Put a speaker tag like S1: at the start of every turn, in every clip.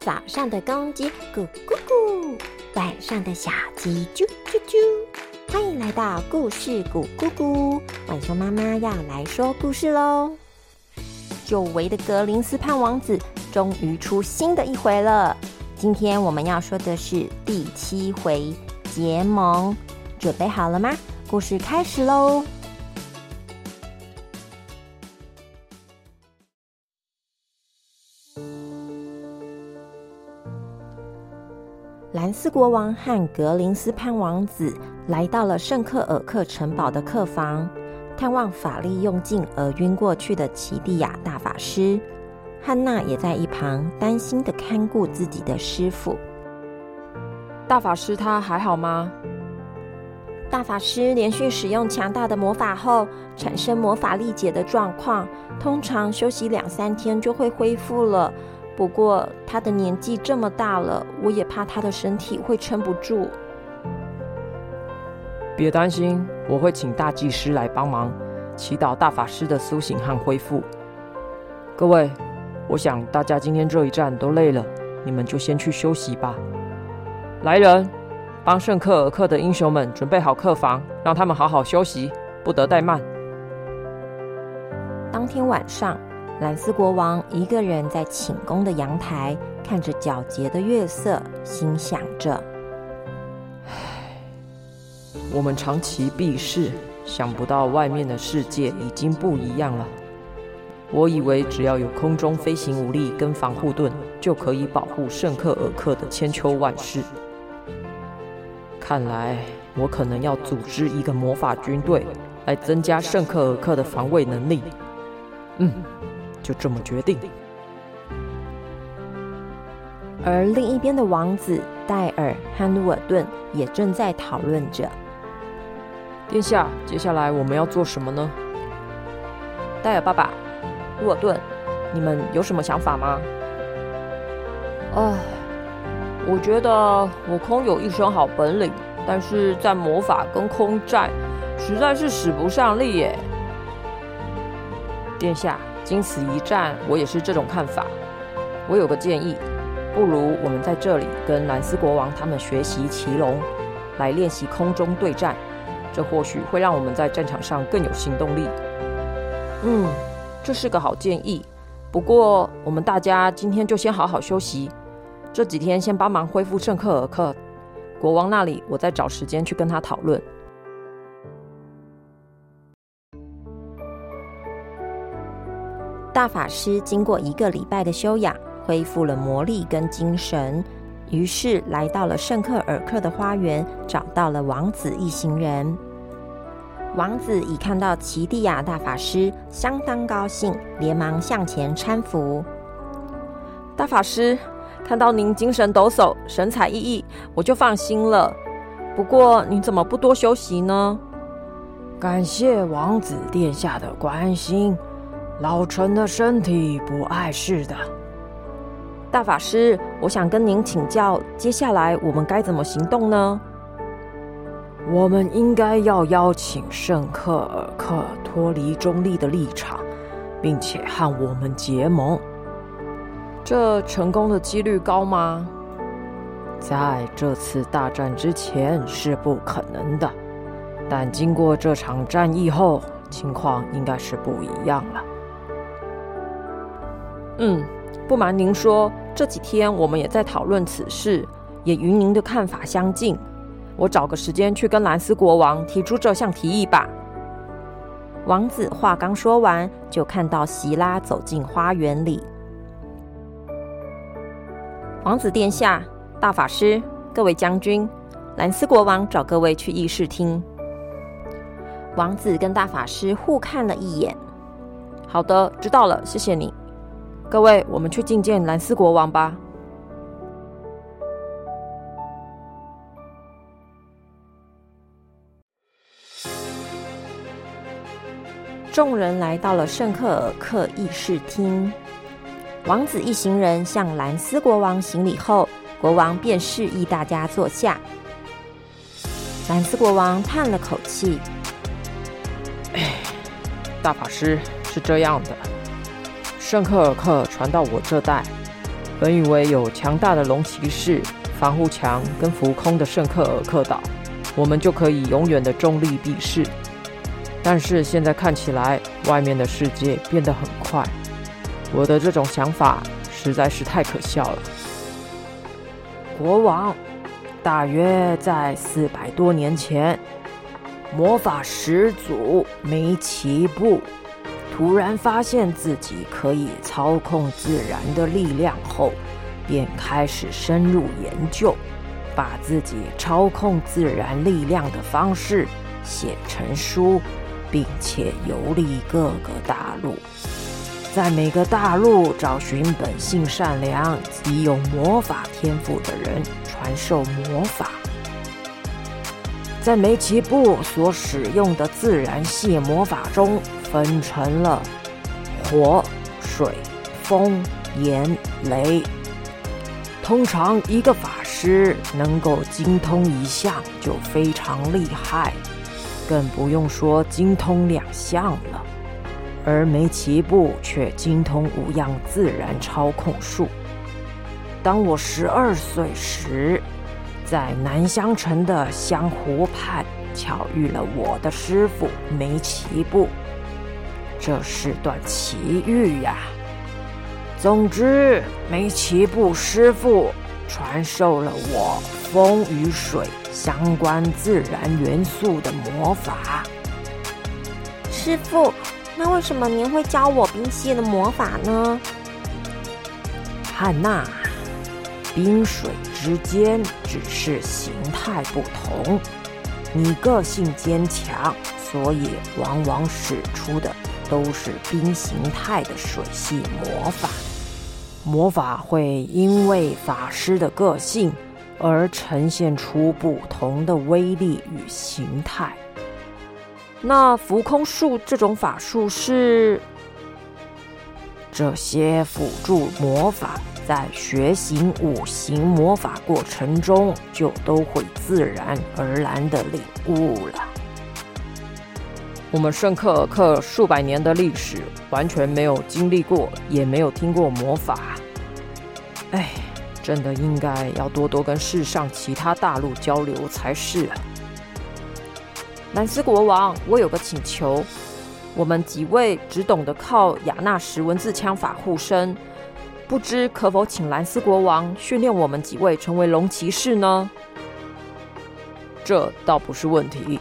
S1: 早上的公鸡咕咕咕，晚上的小鸡啾啾啾。欢迎来到故事咕咕咕，晚熊妈妈要来说故事喽。久违的格林斯潘王子终于出新的一回了。今天我们要说的是第七回结盟，准备好了吗？故事开始喽。兰斯国王和格林斯潘王子来到了圣克尔克城堡的客房，探望法力用尽而晕过去的奇蒂亚大法师。汉娜也在一旁担心的看顾自己的师傅。
S2: 大法师他还好吗？
S1: 大法师连续使用强大的魔法后，产生魔法力竭的状况，通常休息两三天就会恢复了。不过他的年纪这么大了，我也怕他的身体会撑不住。
S2: 别担心，我会请大祭司来帮忙，祈祷大法师的苏醒和恢复。各位，我想大家今天这一战都累了，你们就先去休息吧。来人，帮圣克尔克的英雄们准备好客房，让他们好好休息，不得怠慢。
S1: 当天晚上。兰斯国王一个人在寝宫的阳台，看着皎洁的月色，心想着：“
S2: 唉，我们长期避世，想不到外面的世界已经不一样了。我以为只要有空中飞行武力跟防护盾，就可以保护圣克尔克的千秋万世。看来我可能要组织一个魔法军队，来增加圣克尔克的防卫能力。”嗯。就这么决定。
S1: 而另一边的王子戴尔和努尔顿也正在讨论着。
S2: 殿下，接下来我们要做什么呢？戴尔爸爸，努尔顿，你们有什么想法吗？
S3: 唉，我觉得我空有一身好本领，但是在魔法跟空战实在是使不上力耶。
S2: 殿下。经此一战，我也是这种看法。我有个建议，不如我们在这里跟兰斯国王他们学习骑龙，来练习空中对战，这或许会让我们在战场上更有行动力。
S3: 嗯，这是个好建议。不过，我们大家今天就先好好休息，这几天先帮忙恢复圣克尔克国王那里，我再找时间去跟他讨论。
S1: 大法师经过一个礼拜的修养，恢复了魔力跟精神，于是来到了圣克尔克的花园，找到了王子一行人。王子一看到奇蒂亚大法师，相当高兴，连忙向前搀扶。
S3: 大法师，看到您精神抖擞，神采奕奕，我就放心了。不过，你怎么不多休息呢？
S4: 感谢王子殿下的关心。老臣的身体不碍事的，
S3: 大法师，我想跟您请教，接下来我们该怎么行动呢？
S4: 我们应该要邀请圣克尔克脱离中立的立场，并且和我们结盟。
S3: 这成功的几率高吗？
S4: 在这次大战之前是不可能的，但经过这场战役后，情况应该是不一样了。
S3: 嗯，不瞒您说，这几天我们也在讨论此事，也与您的看法相近。我找个时间去跟兰斯国王提出这项提议吧。
S1: 王子话刚说完，就看到席拉走进花园里。王子殿下、大法师、各位将军，兰斯国王找各位去议事厅。王子跟大法师互看了一眼。
S3: 好的，知道了，谢谢你。各位，我们去觐见兰斯国王吧。
S1: 众人来到了圣克尔克议事厅，王子一行人向兰斯国王行礼后，国王便示意大家坐下。兰斯国王叹了口气：“
S2: 哎，大法师是这样的。”圣克尔克传到我这代，
S5: 本以为有强大的龙骑士、防护墙跟浮空的圣克尔克岛，我们就可以永远的中立避世。但是现在看起来，外面的世界变得很快。我的这种想法实在是太可笑了。
S2: 国王，大约在四百多年前，魔法始祖梅奇布突然发现自己可以操控自然的力量后，便开始深入研究，把自己操控自然力量的方式写成书。并且游历各个大陆，在每个大陆找寻本性善良及有魔法天赋的人，传授魔法。在梅奇布所使用的自然系魔法中，分成了火、水、风、炎、雷。通常一个法师能够精通一项，就非常厉害。更不用说精通两项了，而梅奇布却精通五样自然操控术。当我十二岁时，在南乡城的湘湖畔巧遇了我的师傅梅奇布，这是段奇遇呀。总之，梅奇布师傅传授了我风与水。相关自然元素的魔法，
S1: 师傅，那为什么您会教我冰系的魔法呢？
S2: 汉娜，冰水之间只是形态不同，你个性坚强，所以往往使出的都是冰形态的水系魔法。魔法会因为法师的个性。而呈现出不同的威力与形态。
S3: 那浮空术这种法术是？
S2: 这些辅助魔法在学习五行魔法过程中，就都会自然而然的领悟了。
S5: 我们圣克尔克数百年的历史，完全没有经历过，也没有听过魔法。哎。真的应该要多多跟世上其他大陆交流才是啊！
S3: 兰斯国王，我有个请求，我们几位只懂得靠雅纳什文字枪法护身，不知可否请兰斯国王训练我们几位成为龙骑士呢？
S5: 这倒不是问题，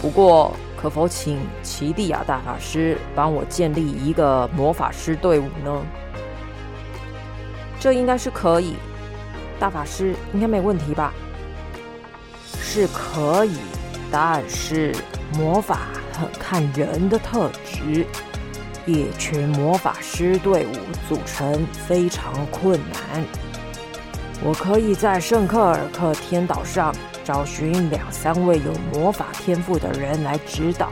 S5: 不过可否请奇蒂亚大法师帮我建立一个魔法师队伍呢？
S3: 这应该是可以。大法师应该没问题吧？
S2: 是可以，但是魔法很看人的特质，一群魔法师队伍组成非常困难。我可以在圣克尔克天岛上找寻两三位有魔法天赋的人来指导，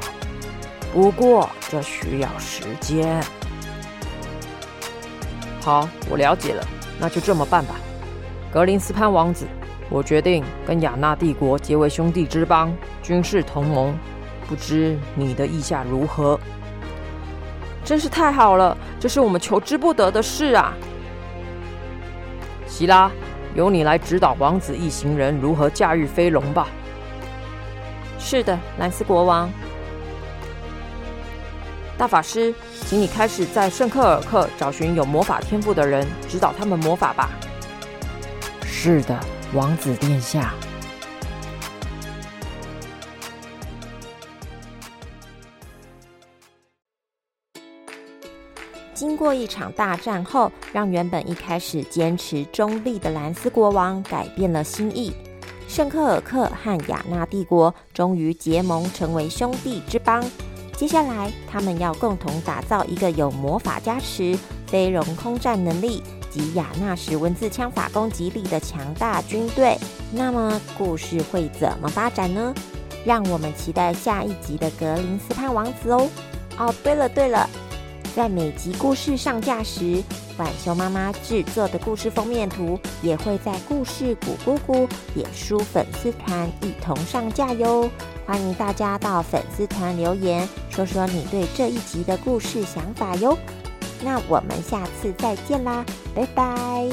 S2: 不过这需要时间。
S5: 好，我了解了，那就这么办吧。格林斯潘王子，我决定跟亚纳帝国结为兄弟之邦，军事同盟。不知你的意下如何？
S3: 真是太好了，这是我们求之不得的事啊！
S5: 希拉，由你来指导王子一行人如何驾驭飞龙吧。
S3: 是的，兰斯国王。大法师，请你开始在圣克尔克找寻有魔法天赋的人，指导他们魔法吧。
S2: 是的，王子殿下。
S1: 经过一场大战后，让原本一开始坚持中立的兰斯国王改变了心意。圣克尔克和雅纳帝国终于结盟，成为兄弟之邦。接下来，他们要共同打造一个有魔法加持、飞龙空战能力。及雅纳什文字枪法攻击力的强大军队，那么故事会怎么发展呢？让我们期待下一集的格林斯潘王子哦！哦，对了对了，在每集故事上架时，浣熊妈妈制作的故事封面图也会在故事谷姑姑脸书粉丝团一同上架哟！欢迎大家到粉丝团留言，说说你对这一集的故事想法哟！那我们下次再见啦，拜拜。